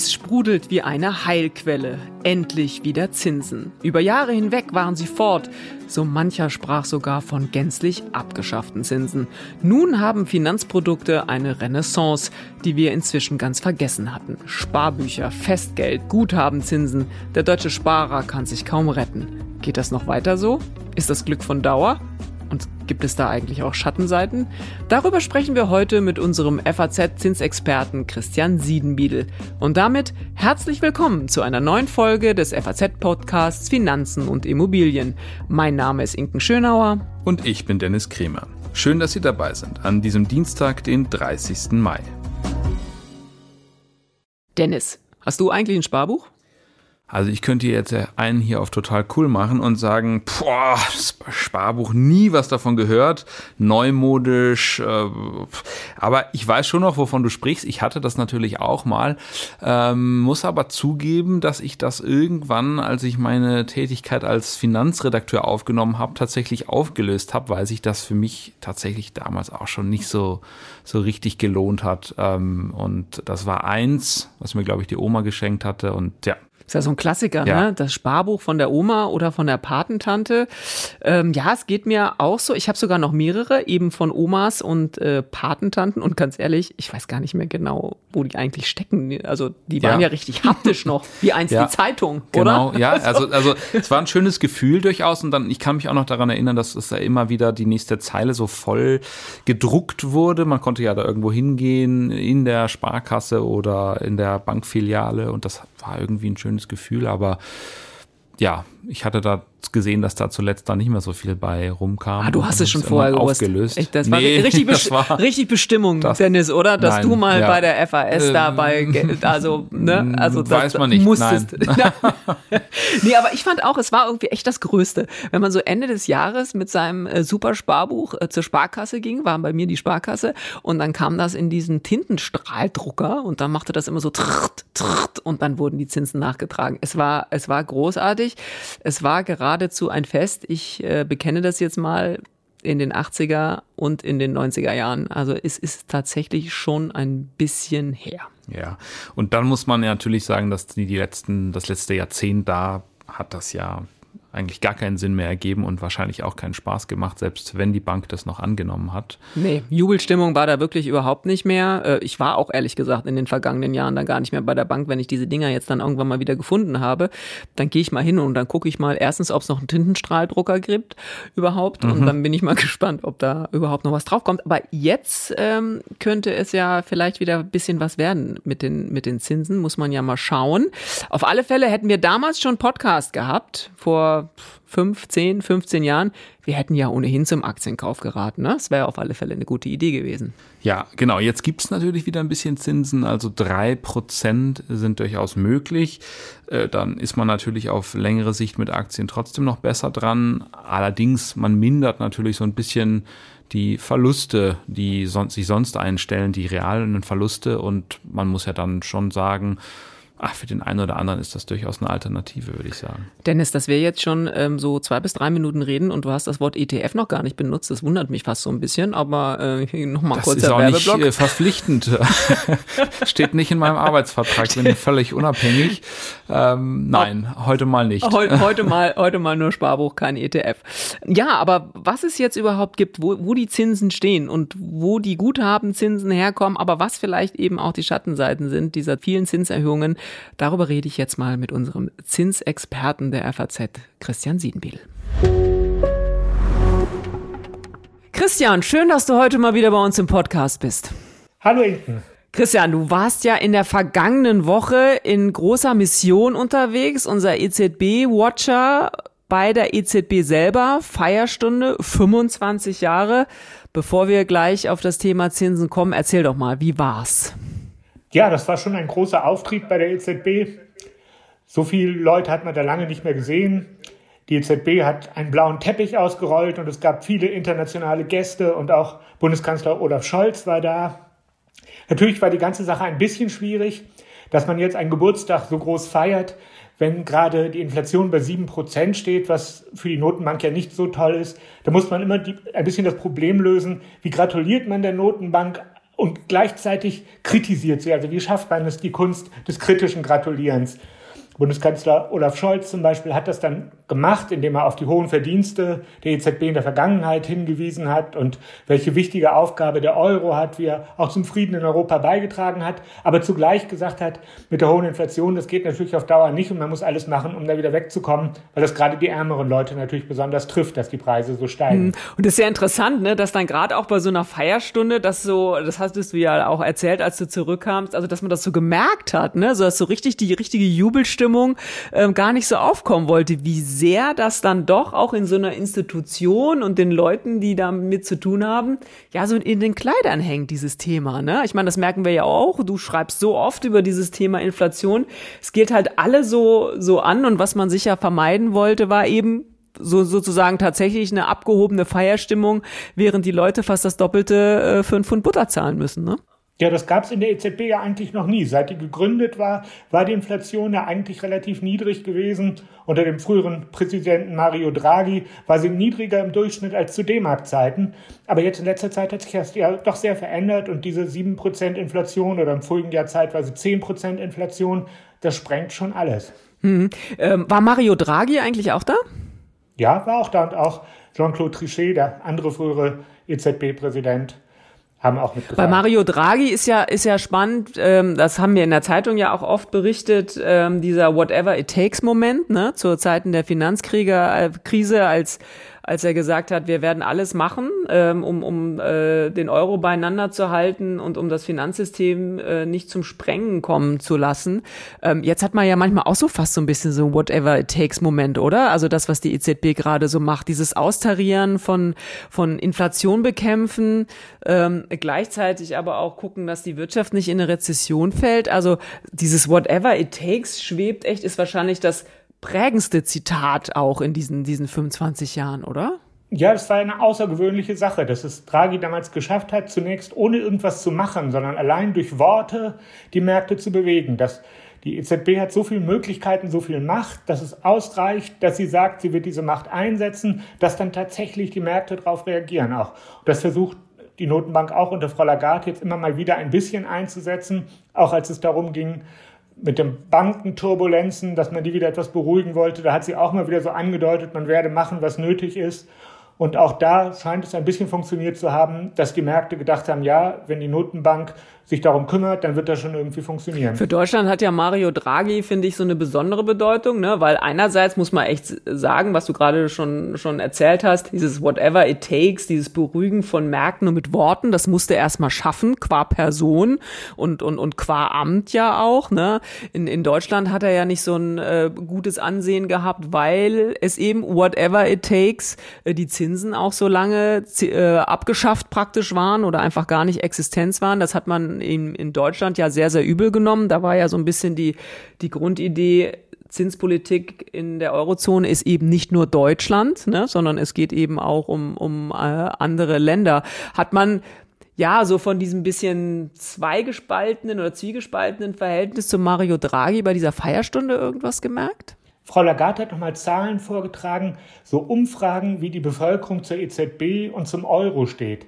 Es sprudelt wie eine Heilquelle. Endlich wieder Zinsen. Über Jahre hinweg waren sie fort. So mancher sprach sogar von gänzlich abgeschafften Zinsen. Nun haben Finanzprodukte eine Renaissance, die wir inzwischen ganz vergessen hatten. Sparbücher, Festgeld, Guthabenzinsen. Der deutsche Sparer kann sich kaum retten. Geht das noch weiter so? Ist das Glück von Dauer? Und gibt es da eigentlich auch Schattenseiten? Darüber sprechen wir heute mit unserem FAZ-Zinsexperten Christian Siedenbiedel. Und damit herzlich willkommen zu einer neuen Folge des FAZ-Podcasts Finanzen und Immobilien. Mein Name ist Inken Schönauer. Und ich bin Dennis Kremer. Schön, dass Sie dabei sind an diesem Dienstag, den 30. Mai. Dennis, hast du eigentlich ein Sparbuch? Also ich könnte jetzt einen hier auf total cool machen und sagen, boah, Sparbuch, nie was davon gehört, neumodisch, äh, aber ich weiß schon noch, wovon du sprichst. Ich hatte das natürlich auch mal, ähm, muss aber zugeben, dass ich das irgendwann, als ich meine Tätigkeit als Finanzredakteur aufgenommen habe, tatsächlich aufgelöst habe, weil sich das für mich tatsächlich damals auch schon nicht so, so richtig gelohnt hat. Ähm, und das war eins, was mir, glaube ich, die Oma geschenkt hatte und ja, ist ja so ein Klassiker, ja. ne? Das Sparbuch von der Oma oder von der Patentante. Ähm, ja, es geht mir auch so. Ich habe sogar noch mehrere, eben von Omas und äh, Patentanten. Und ganz ehrlich, ich weiß gar nicht mehr genau, wo die eigentlich stecken. Also die waren ja, ja richtig haptisch noch, wie einst ja. die Zeitung, oder? Genau, ja. Also, also es war ein schönes Gefühl durchaus. Und dann, ich kann mich auch noch daran erinnern, dass es da immer wieder die nächste Zeile so voll gedruckt wurde. Man konnte ja da irgendwo hingehen in der Sparkasse oder in der Bankfiliale und das war irgendwie ein schönes Gefühl, aber ja, ich hatte da gesehen, dass da zuletzt da nicht mehr so viel bei rumkam. Ah, du hast es schon vorher gewusst. Aufgelöst. Echt, das, nee, war richtig, das war richtig Bestimmung, das, Dennis, oder? Dass nein, du mal ja. bei der FAS ähm, dabei, also, ne, also das, weiß man nicht. Musstest. Nein. nee, aber ich fand auch, es war irgendwie echt das Größte. Wenn man so Ende des Jahres mit seinem äh, super Sparbuch äh, zur Sparkasse ging, war bei mir die Sparkasse, und dann kam das in diesen Tintenstrahldrucker und dann machte das immer so trrt, trrt, und dann wurden die Zinsen nachgetragen. Es war, es war großartig. Es war geradezu ein Fest. Ich äh, bekenne das jetzt mal in den 80er und in den 90er Jahren. Also es ist tatsächlich schon ein bisschen her. Ja, und dann muss man ja natürlich sagen, dass die, die letzten, das letzte Jahrzehnt da hat das ja eigentlich gar keinen Sinn mehr ergeben und wahrscheinlich auch keinen Spaß gemacht, selbst wenn die Bank das noch angenommen hat. Nee, Jubelstimmung war da wirklich überhaupt nicht mehr. Äh, ich war auch ehrlich gesagt in den vergangenen Jahren dann gar nicht mehr bei der Bank, wenn ich diese Dinger jetzt dann irgendwann mal wieder gefunden habe. Dann gehe ich mal hin und dann gucke ich mal erstens, ob es noch einen Tintenstrahldrucker gibt überhaupt mhm. und dann bin ich mal gespannt, ob da überhaupt noch was draufkommt. Aber jetzt ähm, könnte es ja vielleicht wieder ein bisschen was werden mit den, mit den Zinsen, muss man ja mal schauen. Auf alle Fälle hätten wir damals schon Podcast gehabt, vor fünf, zehn, 15 Jahren, wir hätten ja ohnehin zum Aktienkauf geraten. Ne? Das wäre auf alle Fälle eine gute Idee gewesen. Ja, genau. Jetzt gibt es natürlich wieder ein bisschen Zinsen. Also drei Prozent sind durchaus möglich. Äh, dann ist man natürlich auf längere Sicht mit Aktien trotzdem noch besser dran. Allerdings, man mindert natürlich so ein bisschen die Verluste, die sich sonst einstellen, die realen Verluste. Und man muss ja dann schon sagen, ach, für den einen oder anderen ist das durchaus eine Alternative, würde ich sagen. Dennis, dass wir jetzt schon ähm, so zwei bis drei Minuten reden und du hast das Wort ETF noch gar nicht benutzt, das wundert mich fast so ein bisschen, aber äh, nochmal kurz der Werbeblock. Das ist auch nicht äh, verpflichtend. Steht nicht in meinem Arbeitsvertrag, bin völlig unabhängig. Ähm, nein, heute mal nicht. Heute, heute, mal, heute mal nur Sparbuch, kein ETF. Ja, aber was es jetzt überhaupt gibt, wo, wo die Zinsen stehen und wo die Guthabenzinsen herkommen, aber was vielleicht eben auch die Schattenseiten sind dieser vielen Zinserhöhungen, Darüber rede ich jetzt mal mit unserem Zinsexperten der FAZ, Christian Siedenbiel. Christian, schön, dass du heute mal wieder bei uns im Podcast bist. Hallo Inken. Christian, du warst ja in der vergangenen Woche in großer Mission unterwegs, unser EZB-Watcher bei der EZB selber, Feierstunde, 25 Jahre. Bevor wir gleich auf das Thema Zinsen kommen, erzähl doch mal, wie war's? Ja, das war schon ein großer Auftrieb bei der EZB. So viele Leute hat man da lange nicht mehr gesehen. Die EZB hat einen blauen Teppich ausgerollt und es gab viele internationale Gäste und auch Bundeskanzler Olaf Scholz war da. Natürlich war die ganze Sache ein bisschen schwierig, dass man jetzt einen Geburtstag so groß feiert, wenn gerade die Inflation bei sieben Prozent steht, was für die Notenbank ja nicht so toll ist. Da muss man immer die, ein bisschen das Problem lösen, wie gratuliert man der Notenbank und gleichzeitig kritisiert sie. Also wie schafft man es, die Kunst des kritischen Gratulierens? Bundeskanzler Olaf Scholz zum Beispiel hat das dann gemacht, indem er auf die hohen Verdienste der EZB in der Vergangenheit hingewiesen hat und welche wichtige Aufgabe der Euro hat, wie er auch zum Frieden in Europa beigetragen hat, aber zugleich gesagt hat, mit der hohen Inflation, das geht natürlich auf Dauer nicht und man muss alles machen, um da wieder wegzukommen, weil das gerade die ärmeren Leute natürlich besonders trifft, dass die Preise so steigen. Hm. Und das ist sehr interessant, ne, dass dann gerade auch bei so einer Feierstunde, das so, das hattest du ja auch erzählt, als du zurückkamst, also dass man das so gemerkt hat, ne, so dass so richtig die richtige Jubelstimmung ähm, gar nicht so aufkommen wollte, wie sehr das dann doch auch in so einer Institution und den Leuten, die damit zu tun haben, ja, so in den Kleidern hängt, dieses Thema. Ne? Ich meine, das merken wir ja auch. Du schreibst so oft über dieses Thema Inflation. Es geht halt alle so, so an und was man sicher vermeiden wollte, war eben so sozusagen tatsächlich eine abgehobene Feierstimmung, während die Leute fast das Doppelte äh, für einen Pfund Butter zahlen müssen. Ne? Ja, das gab es in der EZB ja eigentlich noch nie. Seit die gegründet war, war die Inflation ja eigentlich relativ niedrig gewesen. Unter dem früheren Präsidenten Mario Draghi war sie niedriger im Durchschnitt als zu D-Mark-Zeiten. Aber jetzt in letzter Zeit hat sich das ja doch sehr verändert und diese 7% Inflation oder im vorigen Jahr zeitweise 10% Inflation, das sprengt schon alles. Hm. Ähm, war Mario Draghi eigentlich auch da? Ja, war auch da und auch Jean-Claude Trichet, der andere frühere EZB-Präsident haben auch mitgefallen. Bei Mario Draghi ist ja ist ja spannend, ähm, das haben wir in der Zeitung ja auch oft berichtet, ähm, dieser Whatever it takes Moment, ne, zur Zeiten der Finanzkrise, äh, Krise als als er gesagt hat, wir werden alles machen, ähm, um, um äh, den Euro beieinander zu halten und um das Finanzsystem äh, nicht zum Sprengen kommen zu lassen. Ähm, jetzt hat man ja manchmal auch so fast so ein bisschen so whatever it takes Moment, oder? Also das, was die EZB gerade so macht, dieses Austarieren von, von Inflation bekämpfen, ähm, gleichzeitig aber auch gucken, dass die Wirtschaft nicht in eine Rezession fällt. Also dieses whatever it takes schwebt echt, ist wahrscheinlich das prägendste Zitat auch in diesen, diesen 25 Jahren, oder? Ja, es war eine außergewöhnliche Sache, dass es Draghi damals geschafft hat, zunächst ohne irgendwas zu machen, sondern allein durch Worte die Märkte zu bewegen. Das, die EZB hat so viele Möglichkeiten, so viel Macht, dass es ausreicht, dass sie sagt, sie wird diese Macht einsetzen, dass dann tatsächlich die Märkte darauf reagieren auch. Das versucht die Notenbank auch unter Frau Lagarde jetzt immer mal wieder ein bisschen einzusetzen, auch als es darum ging, mit den Bankenturbulenzen, dass man die wieder etwas beruhigen wollte. Da hat sie auch mal wieder so angedeutet, man werde machen, was nötig ist. Und auch da scheint es ein bisschen funktioniert zu haben, dass die Märkte gedacht haben, ja, wenn die Notenbank sich darum kümmert, dann wird das schon irgendwie funktionieren. Für Deutschland hat ja Mario Draghi, finde ich, so eine besondere Bedeutung, ne? weil einerseits muss man echt sagen, was du gerade schon, schon erzählt hast, dieses whatever it takes, dieses Beruhigen von Märkten nur mit Worten, das musste er erstmal schaffen, qua Person und, und, und qua Amt ja auch. Ne? In, in Deutschland hat er ja nicht so ein äh, gutes Ansehen gehabt, weil es eben whatever it takes, äh, die Zinsen auch so lange äh, abgeschafft praktisch waren oder einfach gar nicht Existenz waren. Das hat man in, in Deutschland ja sehr, sehr übel genommen. Da war ja so ein bisschen die, die Grundidee, Zinspolitik in der Eurozone ist eben nicht nur Deutschland, ne, sondern es geht eben auch um, um äh, andere Länder. Hat man ja so von diesem bisschen zweigespaltenen oder zwiegespaltenen Verhältnis zu Mario Draghi bei dieser Feierstunde irgendwas gemerkt? Frau Lagarde hat nochmal Zahlen vorgetragen, so Umfragen, wie die Bevölkerung zur EZB und zum Euro steht.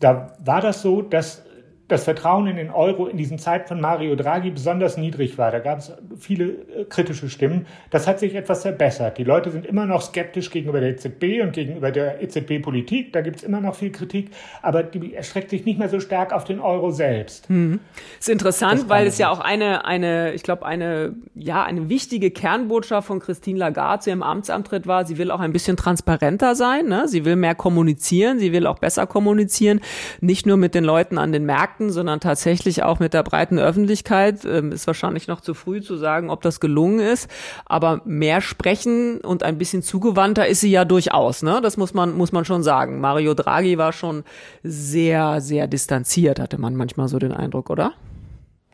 Da war das so, dass das Vertrauen in den Euro in diesen Zeiten von Mario Draghi besonders niedrig war. Da gab es viele äh, kritische Stimmen. Das hat sich etwas verbessert. Die Leute sind immer noch skeptisch gegenüber der EZB und gegenüber der EZB-Politik. Da gibt es immer noch viel Kritik, aber die erstreckt sich nicht mehr so stark auf den Euro selbst. Hm. Ist interessant, weil es ja auch eine, eine, ich glaube, eine, ja, eine wichtige Kernbotschaft von Christine Lagarde zu ihrem Amtsantritt war. Sie will auch ein bisschen transparenter sein. Ne? Sie will mehr kommunizieren. Sie will auch besser kommunizieren. Nicht nur mit den Leuten an den Märkten Märkten, sondern tatsächlich auch mit der breiten Öffentlichkeit. Ähm, ist wahrscheinlich noch zu früh zu sagen, ob das gelungen ist. Aber mehr sprechen und ein bisschen zugewandter ist sie ja durchaus. Ne? Das muss man, muss man schon sagen. Mario Draghi war schon sehr, sehr distanziert, hatte man manchmal so den Eindruck, oder?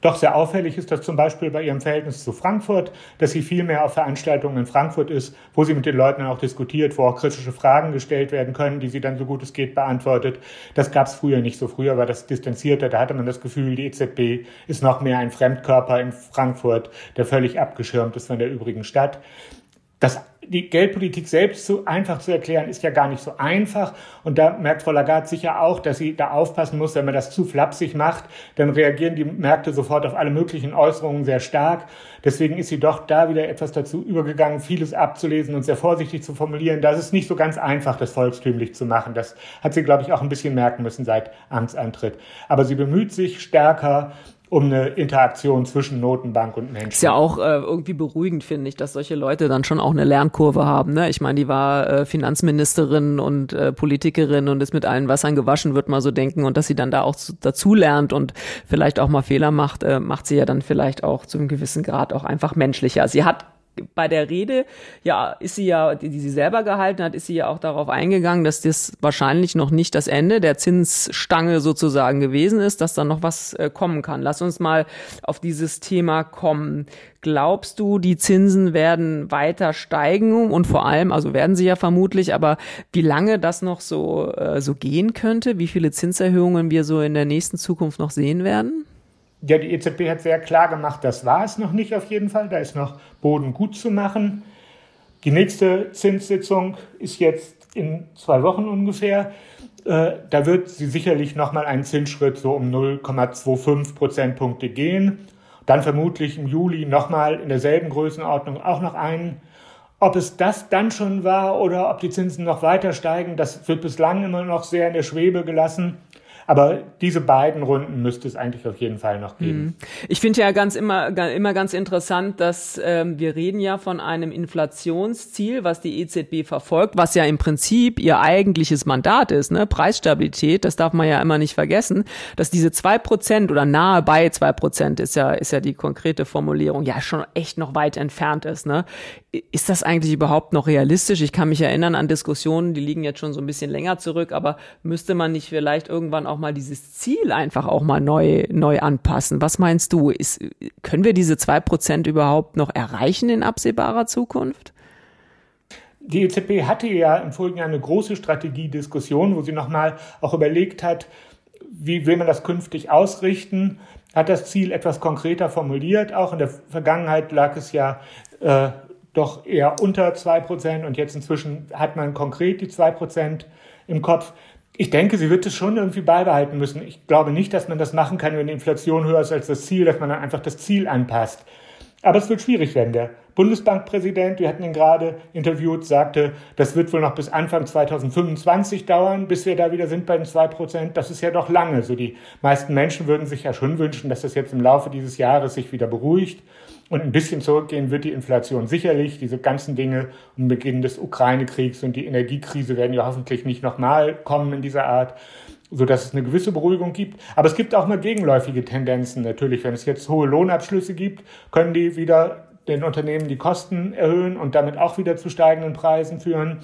Doch sehr auffällig ist das zum Beispiel bei ihrem Verhältnis zu Frankfurt, dass sie viel mehr auf Veranstaltungen in Frankfurt ist, wo sie mit den Leuten auch diskutiert, wo auch kritische Fragen gestellt werden können, die sie dann so gut es geht beantwortet. Das gab es früher nicht so. Früher war das distanzierter. Da hatte man das Gefühl, die EZB ist noch mehr ein Fremdkörper in Frankfurt, der völlig abgeschirmt ist von der übrigen Stadt. Das die Geldpolitik selbst so einfach zu erklären, ist ja gar nicht so einfach. Und da merkt Frau Lagarde sicher auch, dass sie da aufpassen muss, wenn man das zu flapsig macht, dann reagieren die Märkte sofort auf alle möglichen Äußerungen sehr stark. Deswegen ist sie doch da wieder etwas dazu übergegangen, vieles abzulesen und sehr vorsichtig zu formulieren. Das ist nicht so ganz einfach, das volkstümlich zu machen. Das hat sie, glaube ich, auch ein bisschen merken müssen seit Amtsantritt. Aber sie bemüht sich stärker, um eine Interaktion zwischen Notenbank und Menschen. Ist ja auch äh, irgendwie beruhigend, finde ich, dass solche Leute dann schon auch eine Lernkurve haben. Ne? Ich meine, die war äh, Finanzministerin und äh, Politikerin und ist mit allen Wassern gewaschen, wird man so denken. Und dass sie dann da auch zu, dazu lernt und vielleicht auch mal Fehler macht, äh, macht sie ja dann vielleicht auch zu einem gewissen Grad auch einfach menschlicher. Sie hat bei der Rede, ja, ist sie ja, die, die sie selber gehalten hat, ist sie ja auch darauf eingegangen, dass das wahrscheinlich noch nicht das Ende der Zinsstange sozusagen gewesen ist, dass da noch was äh, kommen kann. Lass uns mal auf dieses Thema kommen. Glaubst du, die Zinsen werden weiter steigen und vor allem, also werden sie ja vermutlich, aber wie lange das noch so, äh, so gehen könnte, wie viele Zinserhöhungen wir so in der nächsten Zukunft noch sehen werden? Ja, die EZB hat sehr klar gemacht, das war es noch nicht auf jeden Fall. Da ist noch Boden gut zu machen. Die nächste Zinssitzung ist jetzt in zwei Wochen ungefähr. Äh, da wird sie sicherlich nochmal einen Zinsschritt so um 0,25 Prozentpunkte gehen. Dann vermutlich im Juli nochmal in derselben Größenordnung auch noch einen. Ob es das dann schon war oder ob die Zinsen noch weiter steigen, das wird bislang immer noch sehr in der Schwebe gelassen. Aber diese beiden Runden müsste es eigentlich auf jeden Fall noch geben. Mhm. Ich finde ja ganz immer, immer ganz interessant, dass ähm, wir reden ja von einem Inflationsziel, was die EZB verfolgt, was ja im Prinzip ihr eigentliches Mandat ist, ne? Preisstabilität, das darf man ja immer nicht vergessen, dass diese zwei Prozent oder nahe bei zwei Prozent ist ja, ist ja die konkrete Formulierung, ja schon echt noch weit entfernt ist. Ne? Ist das eigentlich überhaupt noch realistisch? Ich kann mich erinnern an Diskussionen, die liegen jetzt schon so ein bisschen länger zurück, aber müsste man nicht vielleicht irgendwann auch mal dieses Ziel einfach auch mal neu, neu anpassen. Was meinst du? Ist, können wir diese zwei Prozent überhaupt noch erreichen in absehbarer Zukunft? Die EZB hatte ja im vorigen Jahr eine große Strategiediskussion, wo sie nochmal auch überlegt hat, wie will man das künftig ausrichten, hat das Ziel etwas konkreter formuliert. Auch in der Vergangenheit lag es ja äh, doch eher unter zwei Prozent und jetzt inzwischen hat man konkret die zwei Prozent im Kopf. Ich denke, sie wird es schon irgendwie beibehalten müssen. Ich glaube nicht, dass man das machen kann, wenn die Inflation höher ist als das Ziel, dass man dann einfach das Ziel anpasst. Aber es wird schwierig werden. Der Bundesbankpräsident, wir hatten ihn gerade interviewt, sagte, das wird wohl noch bis Anfang 2025 dauern, bis wir da wieder sind bei den zwei Prozent. Das ist ja doch lange. So die meisten Menschen würden sich ja schon wünschen, dass das jetzt im Laufe dieses Jahres sich wieder beruhigt. Und ein bisschen zurückgehen wird die Inflation sicherlich. Diese ganzen Dinge um Beginn des Ukraine-Kriegs und die Energiekrise werden ja hoffentlich nicht nochmal kommen in dieser Art, so dass es eine gewisse Beruhigung gibt. Aber es gibt auch mal gegenläufige Tendenzen natürlich. Wenn es jetzt hohe Lohnabschlüsse gibt, können die wieder den Unternehmen die Kosten erhöhen und damit auch wieder zu steigenden Preisen führen.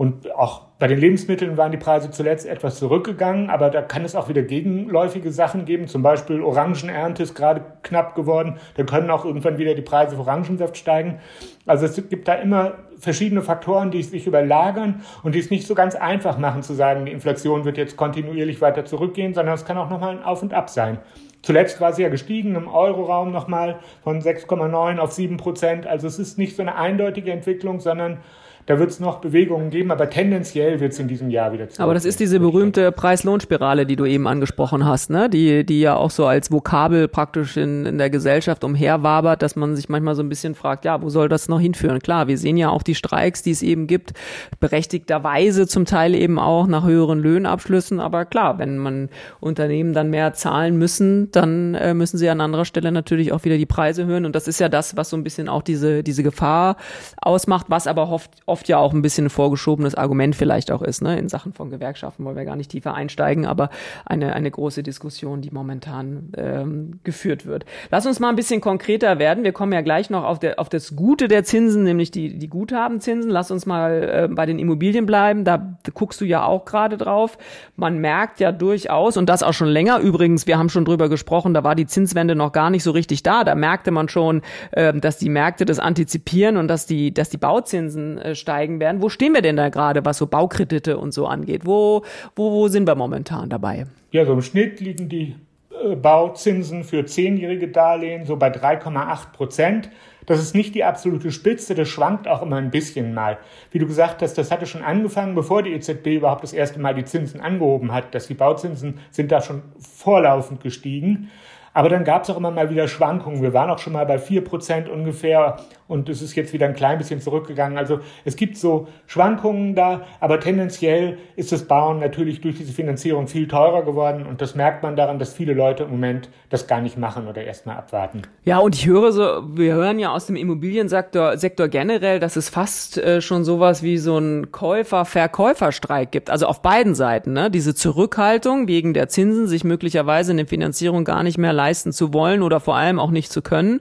Und auch bei den Lebensmitteln waren die Preise zuletzt etwas zurückgegangen, aber da kann es auch wieder gegenläufige Sachen geben. Zum Beispiel Orangenernte ist gerade knapp geworden. Da können auch irgendwann wieder die Preise für Orangensaft steigen. Also es gibt da immer verschiedene Faktoren, die sich überlagern und die es nicht so ganz einfach machen zu sagen, die Inflation wird jetzt kontinuierlich weiter zurückgehen, sondern es kann auch nochmal ein Auf und Ab sein. Zuletzt war sie ja gestiegen im Euroraum nochmal von 6,9 auf 7 Prozent. Also es ist nicht so eine eindeutige Entwicklung, sondern da wird es noch Bewegungen geben, aber tendenziell wird es in diesem Jahr wieder zurück. Aber das ist diese berühmte Preis-Lohn-Spirale, die du eben angesprochen hast, ne? Die, die ja auch so als Vokabel praktisch in, in der Gesellschaft umherwabert, dass man sich manchmal so ein bisschen fragt, ja, wo soll das noch hinführen? Klar, wir sehen ja auch die Streiks, die es eben gibt, berechtigterweise zum Teil eben auch nach höheren Löhnabschlüssen. Aber klar, wenn man Unternehmen dann mehr zahlen müssen, dann äh, müssen sie an anderer Stelle natürlich auch wieder die Preise hören. Und das ist ja das, was so ein bisschen auch diese, diese Gefahr ausmacht, was aber oft, oft ja auch ein bisschen ein vorgeschobenes Argument vielleicht auch ist, ne, in Sachen von Gewerkschaften, wollen wir gar nicht tiefer einsteigen, aber eine, eine große Diskussion, die momentan ähm, geführt wird. Lass uns mal ein bisschen konkreter werden. Wir kommen ja gleich noch auf, der, auf das Gute der Zinsen, nämlich die, die Guthabenzinsen. Lass uns mal äh, bei den Immobilien bleiben. Da guckst du ja auch gerade drauf. Man merkt ja durchaus, und das auch schon länger übrigens, wir haben schon drüber gesprochen, da war die Zinswende noch gar nicht so richtig da. Da merkte man schon, äh, dass die Märkte das antizipieren und dass die, dass die Bauzinsen äh, steigen werden. Wo stehen wir denn da gerade, was so Baukredite und so angeht? Wo, wo, wo sind wir momentan dabei? Ja, so im Schnitt liegen die äh, Bauzinsen für zehnjährige Darlehen so bei 3,8 Prozent. Das ist nicht die absolute Spitze, das schwankt auch immer ein bisschen mal. Wie du gesagt hast, das hatte schon angefangen, bevor die EZB überhaupt das erste Mal die Zinsen angehoben hat, dass die Bauzinsen sind da schon vorlaufend gestiegen. Aber dann gab es auch immer mal wieder Schwankungen. Wir waren auch schon mal bei vier Prozent ungefähr und es ist jetzt wieder ein klein bisschen zurückgegangen. Also es gibt so Schwankungen da, aber tendenziell ist das Bauen natürlich durch diese Finanzierung viel teurer geworden und das merkt man daran, dass viele Leute im Moment das gar nicht machen oder erstmal abwarten. Ja, und ich höre so, wir hören ja aus dem Immobiliensektor Sektor generell, dass es fast äh, schon sowas wie so ein Käufer-Verkäuferstreik gibt. Also auf beiden Seiten, ne? Diese Zurückhaltung wegen der Zinsen, sich möglicherweise eine Finanzierung gar nicht mehr leisten zu wollen oder vor allem auch nicht zu können.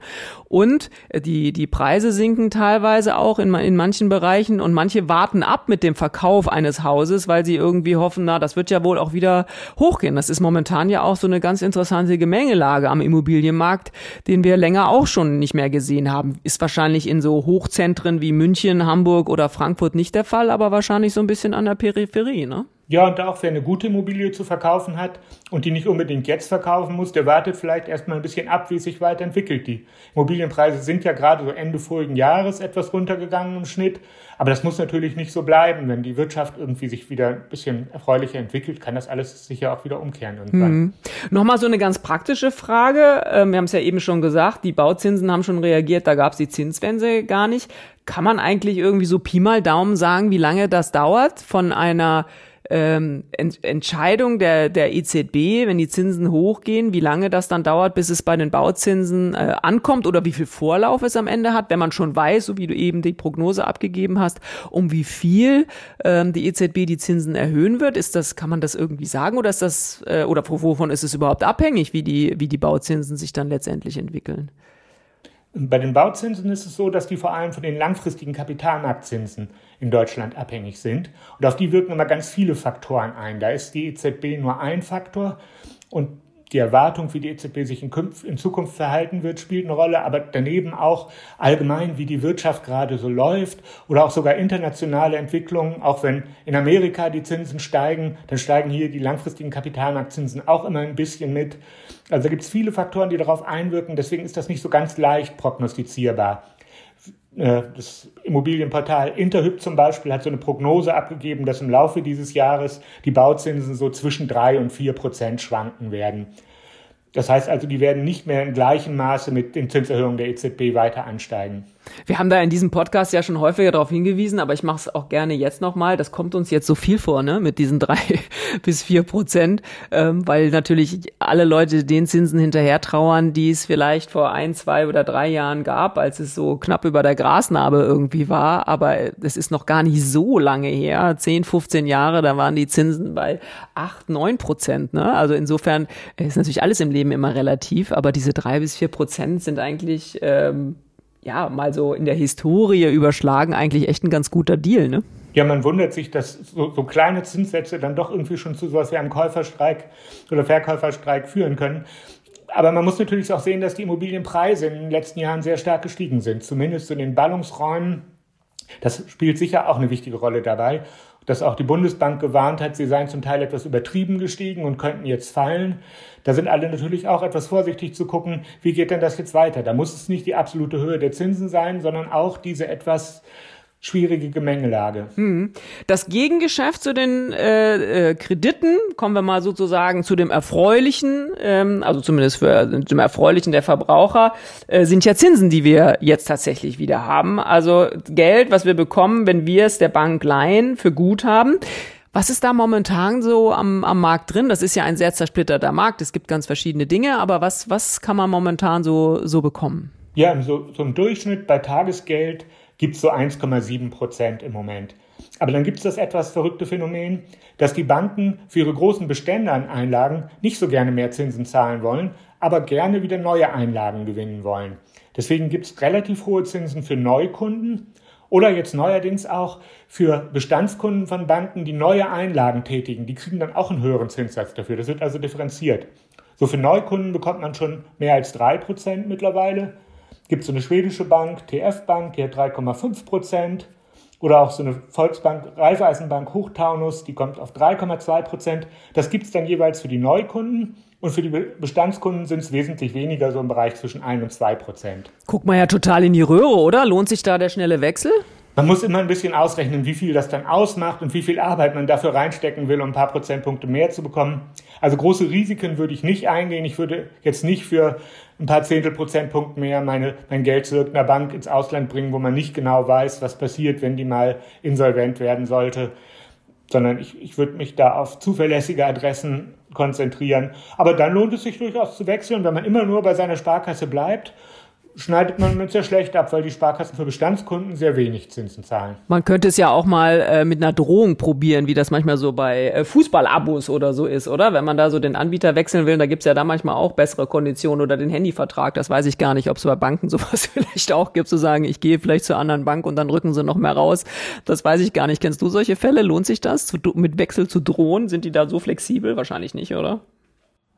Und äh, die, die Preise sinken teilweise auch in, in manchen Bereichen und manche warten ab mit dem Verkauf eines Hauses, weil sie irgendwie hoffen, na, das wird ja wohl auch wieder hochgehen. Das ist momentan ja auch so eine ganz interessante Gemengelage am Immobilienmarkt, den wir länger auch schon nicht mehr gesehen haben. Ist wahrscheinlich in so Hochzentren wie München, Hamburg oder Frankfurt nicht der Fall, aber wahrscheinlich so ein bisschen an der Peripherie, ne? Ja, und auch wer eine gute Immobilie zu verkaufen hat und die nicht unbedingt jetzt verkaufen muss, der wartet vielleicht erstmal ein bisschen ab, wie sich weiterentwickelt. Die Immobilienpreise sind ja gerade so Ende vorigen Jahres etwas runtergegangen im Schnitt. Aber das muss natürlich nicht so bleiben. Wenn die Wirtschaft irgendwie sich wieder ein bisschen erfreulicher entwickelt, kann das alles sicher auch wieder umkehren irgendwann. Mhm. Nochmal so eine ganz praktische Frage. Ähm, wir haben es ja eben schon gesagt, die Bauzinsen haben schon reagiert, da gab es die Zinswende gar nicht. Kann man eigentlich irgendwie so Pi mal Daumen sagen, wie lange das dauert von einer ähm, Ent Entscheidung der, der EZB, wenn die Zinsen hochgehen, wie lange das dann dauert, bis es bei den Bauzinsen äh, ankommt oder wie viel Vorlauf es am Ende hat, wenn man schon weiß, so wie du eben die Prognose abgegeben hast, um wie viel ähm, die EZB die Zinsen erhöhen wird. Ist das, kann man das irgendwie sagen oder ist das, äh, oder wovon ist es überhaupt abhängig, wie die, wie die Bauzinsen sich dann letztendlich entwickeln? Bei den Bauzinsen ist es so, dass die vor allem von den langfristigen Kapitalmarktzinsen in Deutschland abhängig sind. Und auf die wirken immer ganz viele Faktoren ein. Da ist die EZB nur ein Faktor und die Erwartung, wie die EZB sich in, Zukunft verhalten wird, spielt eine Rolle, aber daneben auch allgemein, wie die Wirtschaft gerade so läuft oder auch sogar internationale Entwicklungen. Auch wenn in Amerika die Zinsen steigen, dann steigen hier die langfristigen Kapitalmarktzinsen auch immer ein bisschen mit. Also gibt es viele Faktoren, die darauf einwirken. Deswegen ist das nicht so ganz leicht prognostizierbar. Äh, das Immobilienportal Interhyp zum Beispiel hat so eine Prognose abgegeben, dass im Laufe dieses Jahres die Bauzinsen so zwischen drei und vier Prozent schwanken werden. Das heißt also, die werden nicht mehr in gleichem Maße mit den Zinserhöhungen der EZB weiter ansteigen. Wir haben da in diesem Podcast ja schon häufiger darauf hingewiesen, aber ich mache es auch gerne jetzt nochmal. Das kommt uns jetzt so viel vor, ne, mit diesen drei bis vier Prozent, ähm, weil natürlich alle Leute den Zinsen hinterher trauern, die es vielleicht vor ein, zwei oder drei Jahren gab, als es so knapp über der Grasnarbe irgendwie war. Aber es ist noch gar nicht so lange her, 10, 15 Jahre, da waren die Zinsen bei acht, neun Prozent. Ne? Also insofern ist natürlich alles im Leben immer relativ, aber diese drei bis vier Prozent sind eigentlich ähm, ja, mal so in der Historie überschlagen, eigentlich echt ein ganz guter Deal, ne? Ja, man wundert sich, dass so, so kleine Zinssätze dann doch irgendwie schon zu sowas wie einem Käuferstreik oder Verkäuferstreik führen können. Aber man muss natürlich auch sehen, dass die Immobilienpreise in den letzten Jahren sehr stark gestiegen sind, zumindest in den Ballungsräumen. Das spielt sicher auch eine wichtige Rolle dabei dass auch die Bundesbank gewarnt hat, sie seien zum Teil etwas übertrieben gestiegen und könnten jetzt fallen. Da sind alle natürlich auch etwas vorsichtig zu gucken, wie geht denn das jetzt weiter? Da muss es nicht die absolute Höhe der Zinsen sein, sondern auch diese etwas schwierige Gemengelage. Hm. Das Gegengeschäft zu den äh, äh, Krediten, kommen wir mal sozusagen zu dem Erfreulichen, ähm, also zumindest für dem Erfreulichen der Verbraucher, äh, sind ja Zinsen, die wir jetzt tatsächlich wieder haben. Also Geld, was wir bekommen, wenn wir es der Bank leihen, für Guthaben. Was ist da momentan so am, am Markt drin? Das ist ja ein sehr zersplitterter Markt. Es gibt ganz verschiedene Dinge, aber was, was kann man momentan so, so bekommen? Ja, so, so im Durchschnitt bei Tagesgeld gibt es so 1,7 Prozent im Moment. Aber dann gibt es das etwas verrückte Phänomen, dass die Banken für ihre großen Bestände an Einlagen nicht so gerne mehr Zinsen zahlen wollen, aber gerne wieder neue Einlagen gewinnen wollen. Deswegen gibt es relativ hohe Zinsen für Neukunden oder jetzt neuerdings auch für Bestandskunden von Banken, die neue Einlagen tätigen. Die kriegen dann auch einen höheren Zinssatz dafür. Das wird also differenziert. So für Neukunden bekommt man schon mehr als drei Prozent mittlerweile gibt es so eine schwedische Bank, TF Bank, die hat 3,5 Prozent. Oder auch so eine Volksbank, Raiffeisenbank Hochtaunus, die kommt auf 3,2 Prozent. Das gibt es dann jeweils für die Neukunden. Und für die Bestandskunden sind es wesentlich weniger, so im Bereich zwischen 1 und 2 Prozent. Guck mal ja total in die Röhre, oder? Lohnt sich da der schnelle Wechsel? Man muss immer ein bisschen ausrechnen, wie viel das dann ausmacht und wie viel Arbeit man dafür reinstecken will, um ein paar Prozentpunkte mehr zu bekommen. Also große Risiken würde ich nicht eingehen. Ich würde jetzt nicht für ein paar Zehntel Prozentpunkte mehr meine, mein Geld zu irgendeiner Bank ins Ausland bringen, wo man nicht genau weiß, was passiert, wenn die mal insolvent werden sollte. Sondern ich, ich würde mich da auf zuverlässige Adressen konzentrieren. Aber dann lohnt es sich durchaus zu wechseln, wenn man immer nur bei seiner Sparkasse bleibt schneidet man mit sehr schlecht ab, weil die Sparkassen für Bestandskunden sehr wenig Zinsen zahlen. Man könnte es ja auch mal äh, mit einer Drohung probieren, wie das manchmal so bei äh, Fußballabos oder so ist, oder? Wenn man da so den Anbieter wechseln will, da gibt's ja da manchmal auch bessere Konditionen oder den Handyvertrag. Das weiß ich gar nicht, ob es bei Banken sowas vielleicht auch gibt, zu sagen, ich gehe vielleicht zur anderen Bank und dann rücken sie noch mehr raus. Das weiß ich gar nicht. Kennst du solche Fälle? Lohnt sich das, zu, mit Wechsel zu drohen? Sind die da so flexibel? Wahrscheinlich nicht, oder?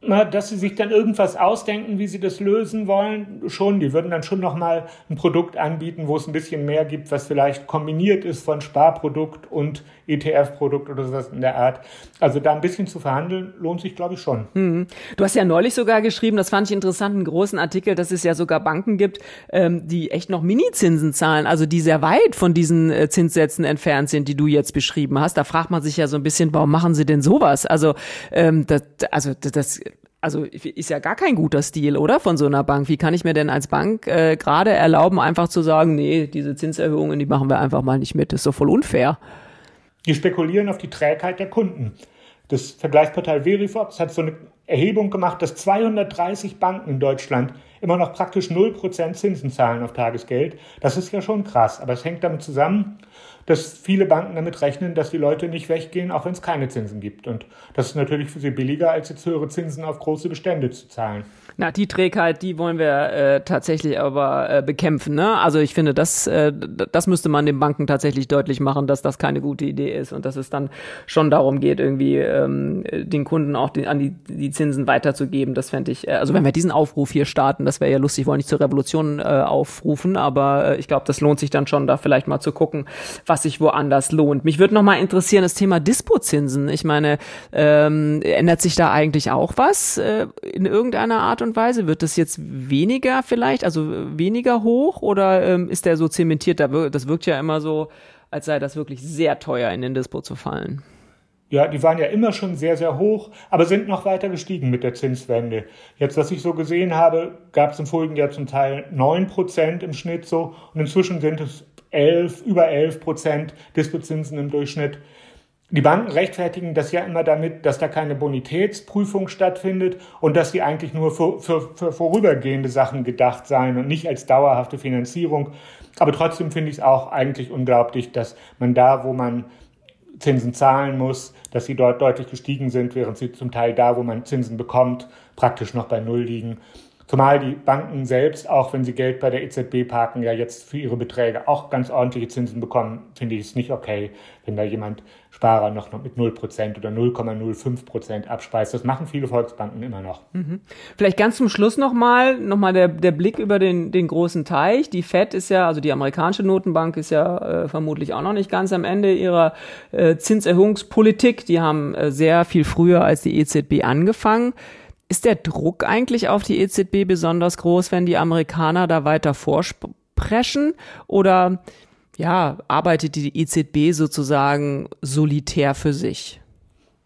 Na, dass sie sich dann irgendwas ausdenken, wie sie das lösen wollen, schon. Die würden dann schon nochmal ein Produkt anbieten, wo es ein bisschen mehr gibt, was vielleicht kombiniert ist von Sparprodukt und ETF-Produkt oder sowas in der Art. Also da ein bisschen zu verhandeln, lohnt sich, glaube ich, schon. Hm. Du hast ja neulich sogar geschrieben, das fand ich interessant, einen großen Artikel, dass es ja sogar Banken gibt, ähm, die echt noch Minizinsen zahlen, also die sehr weit von diesen äh, Zinssätzen entfernt sind, die du jetzt beschrieben hast. Da fragt man sich ja so ein bisschen, warum machen sie denn sowas? Also, ähm, das, also das also ist ja gar kein guter Stil, oder? Von so einer Bank. Wie kann ich mir denn als Bank äh, gerade erlauben, einfach zu sagen, nee, diese Zinserhöhungen, die machen wir einfach mal nicht mit. Das ist doch voll unfair. Die spekulieren auf die Trägheit der Kunden. Das Vergleichsportal Verifox hat so eine Erhebung gemacht, dass 230 Banken in Deutschland immer noch praktisch 0% Zinsen zahlen auf Tagesgeld. Das ist ja schon krass, aber es hängt damit zusammen, dass viele Banken damit rechnen, dass die Leute nicht weggehen, auch wenn es keine Zinsen gibt. Und das ist natürlich für sie billiger, als jetzt höhere Zinsen auf große Bestände zu zahlen. Na, die Trägheit, die wollen wir äh, tatsächlich aber äh, bekämpfen. Ne? Also ich finde, das, äh, das müsste man den Banken tatsächlich deutlich machen, dass das keine gute Idee ist und dass es dann schon darum geht, irgendwie ähm, den Kunden auch die, an die, die Zinsen weiterzugeben. Das fände ich, äh, also wenn wir diesen Aufruf hier starten, das wäre ja lustig, wollen nicht zur Revolution äh, aufrufen, aber äh, ich glaube, das lohnt sich dann schon, da vielleicht mal zu gucken, was sich woanders lohnt. Mich würde noch mal interessieren, das Thema Dispozinsen. Ich meine, ähm, ändert sich da eigentlich auch was äh, in irgendeiner Art und Weise? Wird das jetzt weniger vielleicht, also weniger hoch oder ähm, ist der so zementiert? Das wirkt ja immer so, als sei das wirklich sehr teuer in den Dispo zu fallen. Ja, die waren ja immer schon sehr, sehr hoch, aber sind noch weiter gestiegen mit der Zinswende. Jetzt, was ich so gesehen habe, gab es im vorigen Jahr zum Teil neun Prozent im Schnitt so und inzwischen sind es 11, über 11 Prozent Dispozinsen im Durchschnitt. Die Banken rechtfertigen das ja immer damit, dass da keine Bonitätsprüfung stattfindet und dass die eigentlich nur für, für, für vorübergehende Sachen gedacht seien und nicht als dauerhafte Finanzierung. Aber trotzdem finde ich es auch eigentlich unglaublich, dass man da, wo man Zinsen zahlen muss, dass sie dort deutlich gestiegen sind, während sie zum Teil da, wo man Zinsen bekommt, praktisch noch bei Null liegen. Zumal die Banken selbst, auch wenn sie Geld bei der EZB parken, ja jetzt für ihre Beträge auch ganz ordentliche Zinsen bekommen, finde ich es nicht okay, wenn da jemand Sparer noch mit 0% oder 0,05% abspeist. Das machen viele Volksbanken immer noch. Mhm. Vielleicht ganz zum Schluss nochmal, nochmal der, der Blick über den, den großen Teich. Die FED ist ja, also die amerikanische Notenbank ist ja äh, vermutlich auch noch nicht ganz am Ende ihrer äh, Zinserhöhungspolitik. Die haben äh, sehr viel früher als die EZB angefangen. Ist der Druck eigentlich auf die EZB besonders groß, wenn die Amerikaner da weiter vorsprechen? Oder ja, arbeitet die EZB sozusagen solitär für sich?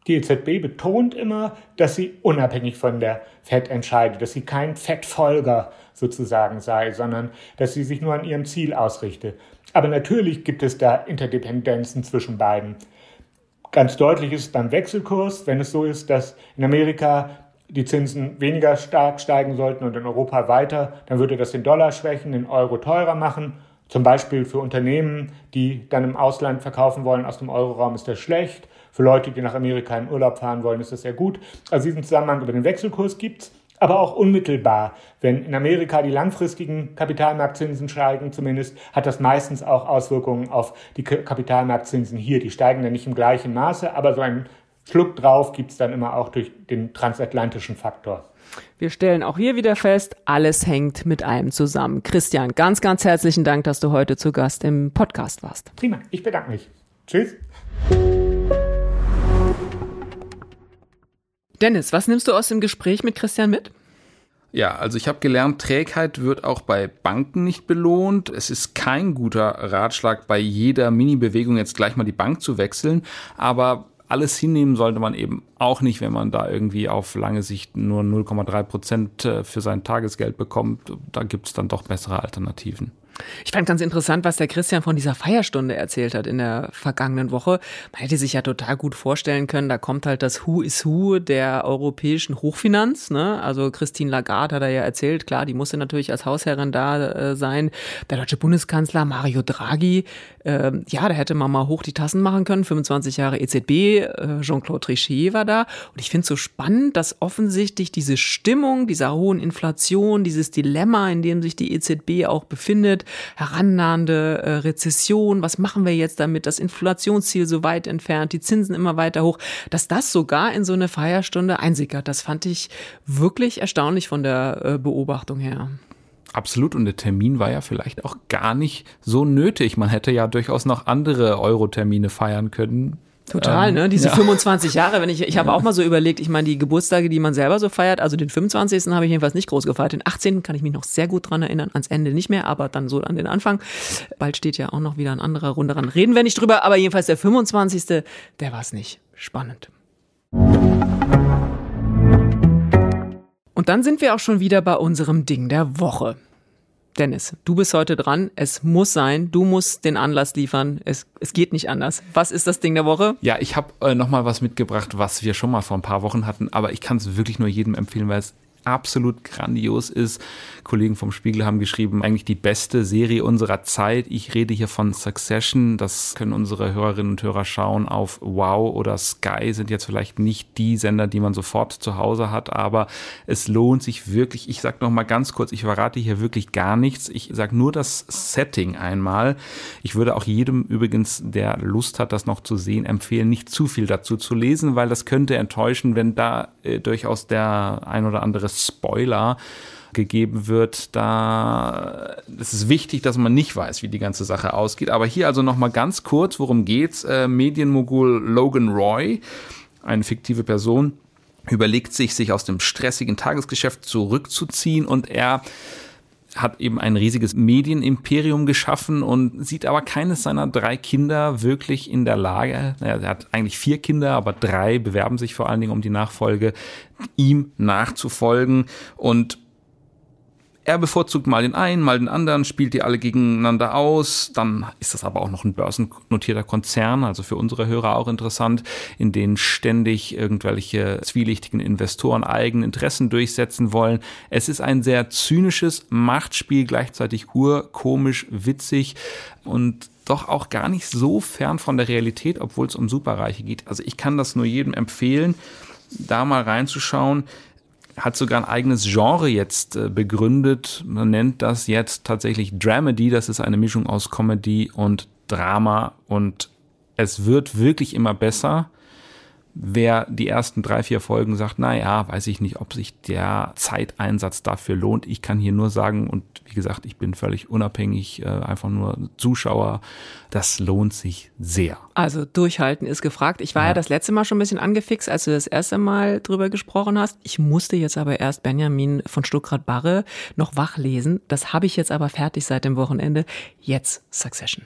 Die EZB betont immer, dass sie unabhängig von der FED entscheidet, dass sie kein FED-Folger sozusagen sei, sondern dass sie sich nur an ihrem Ziel ausrichte. Aber natürlich gibt es da Interdependenzen zwischen beiden. Ganz deutlich ist beim Wechselkurs, wenn es so ist, dass in Amerika die Zinsen weniger stark steigen sollten und in Europa weiter, dann würde das den Dollar schwächen, den Euro teurer machen. Zum Beispiel für Unternehmen, die dann im Ausland verkaufen wollen, aus dem Euroraum ist das schlecht. Für Leute, die nach Amerika in Urlaub fahren wollen, ist das sehr gut. Also diesen Zusammenhang über den Wechselkurs gibt's, aber auch unmittelbar. Wenn in Amerika die langfristigen Kapitalmarktzinsen steigen, zumindest, hat das meistens auch Auswirkungen auf die Kapitalmarktzinsen hier. Die steigen dann nicht im gleichen Maße, aber so ein Schluck drauf gibt es dann immer auch durch den transatlantischen Faktor. Wir stellen auch hier wieder fest, alles hängt mit allem zusammen. Christian, ganz, ganz herzlichen Dank, dass du heute zu Gast im Podcast warst. Prima, ich bedanke mich. Tschüss. Dennis, was nimmst du aus dem Gespräch mit Christian mit? Ja, also ich habe gelernt, Trägheit wird auch bei Banken nicht belohnt. Es ist kein guter Ratschlag, bei jeder Mini-Bewegung jetzt gleich mal die Bank zu wechseln. Aber alles hinnehmen sollte man eben auch nicht, wenn man da irgendwie auf lange Sicht nur 0,3 Prozent äh, für sein Tagesgeld bekommt. Da gibt es dann doch bessere Alternativen. Ich fand ganz interessant, was der Christian von dieser Feierstunde erzählt hat in der vergangenen Woche. Man hätte sich ja total gut vorstellen können, da kommt halt das Who is Who der europäischen Hochfinanz. Ne? Also Christine Lagarde hat er ja erzählt, klar, die musste natürlich als Hausherrin da äh, sein. Der deutsche Bundeskanzler Mario Draghi, äh, ja, da hätte man mal hoch die Tassen machen können. 25 Jahre EZB, äh, Jean-Claude Trichet war da. Und ich finde es so spannend, dass offensichtlich diese Stimmung dieser hohen Inflation, dieses Dilemma, in dem sich die EZB auch befindet, herannahende äh, Rezession, was machen wir jetzt damit, das Inflationsziel so weit entfernt, die Zinsen immer weiter hoch, dass das sogar in so eine Feierstunde einsickert. Das fand ich wirklich erstaunlich von der äh, Beobachtung her. Absolut, und der Termin war ja vielleicht auch gar nicht so nötig. Man hätte ja durchaus noch andere Euro-Termine feiern können. Total, ähm, ne? Diese ja. 25 Jahre, wenn ich, ich habe ja. auch mal so überlegt, ich meine, die Geburtstage, die man selber so feiert, also den 25. habe ich jedenfalls nicht groß gefeiert. Den 18. kann ich mich noch sehr gut dran erinnern, ans Ende nicht mehr, aber dann so an den Anfang. Bald steht ja auch noch wieder ein anderer Runde ran. Reden wir nicht drüber, aber jedenfalls der 25. Der war es nicht. Spannend. Und dann sind wir auch schon wieder bei unserem Ding der Woche. Dennis, du bist heute dran. Es muss sein. Du musst den Anlass liefern. Es, es geht nicht anders. Was ist das Ding der Woche? Ja, ich habe äh, noch mal was mitgebracht, was wir schon mal vor ein paar Wochen hatten. Aber ich kann es wirklich nur jedem empfehlen, weil es absolut grandios ist. Kollegen vom Spiegel haben geschrieben, eigentlich die beste Serie unserer Zeit. Ich rede hier von Succession. Das können unsere Hörerinnen und Hörer schauen auf Wow oder Sky. Sind jetzt vielleicht nicht die Sender, die man sofort zu Hause hat, aber es lohnt sich wirklich. Ich sage noch mal ganz kurz, ich verrate hier wirklich gar nichts. Ich sage nur das Setting einmal. Ich würde auch jedem übrigens, der Lust hat, das noch zu sehen, empfehlen, nicht zu viel dazu zu lesen, weil das könnte enttäuschen, wenn da äh, durchaus der ein oder andere Spoiler gegeben wird, da es ist wichtig, dass man nicht weiß, wie die ganze Sache ausgeht. Aber hier also noch mal ganz kurz, worum geht's? Äh, Medienmogul Logan Roy, eine fiktive Person, überlegt sich, sich aus dem stressigen Tagesgeschäft zurückzuziehen und er hat eben ein riesiges Medienimperium geschaffen und sieht aber keines seiner drei Kinder wirklich in der Lage, er hat eigentlich vier Kinder, aber drei bewerben sich vor allen Dingen um die Nachfolge, ihm nachzufolgen. Und er bevorzugt mal den einen, mal den anderen, spielt die alle gegeneinander aus. Dann ist das aber auch noch ein börsennotierter Konzern, also für unsere Hörer auch interessant, in denen ständig irgendwelche zwielichtigen Investoren eigene Interessen durchsetzen wollen. Es ist ein sehr zynisches Machtspiel, gleichzeitig urkomisch, witzig und doch auch gar nicht so fern von der Realität, obwohl es um Superreiche geht. Also ich kann das nur jedem empfehlen, da mal reinzuschauen hat sogar ein eigenes Genre jetzt äh, begründet. Man nennt das jetzt tatsächlich Dramedy. Das ist eine Mischung aus Comedy und Drama und es wird wirklich immer besser wer die ersten drei, vier Folgen sagt, na ja, weiß ich nicht, ob sich der Zeiteinsatz dafür lohnt. Ich kann hier nur sagen, und wie gesagt, ich bin völlig unabhängig, äh, einfach nur Zuschauer, das lohnt sich sehr. Also durchhalten ist gefragt. Ich war ja. ja das letzte Mal schon ein bisschen angefixt, als du das erste Mal drüber gesprochen hast. Ich musste jetzt aber erst Benjamin von Stuttgart-Barre noch wach lesen. Das habe ich jetzt aber fertig seit dem Wochenende. Jetzt Succession.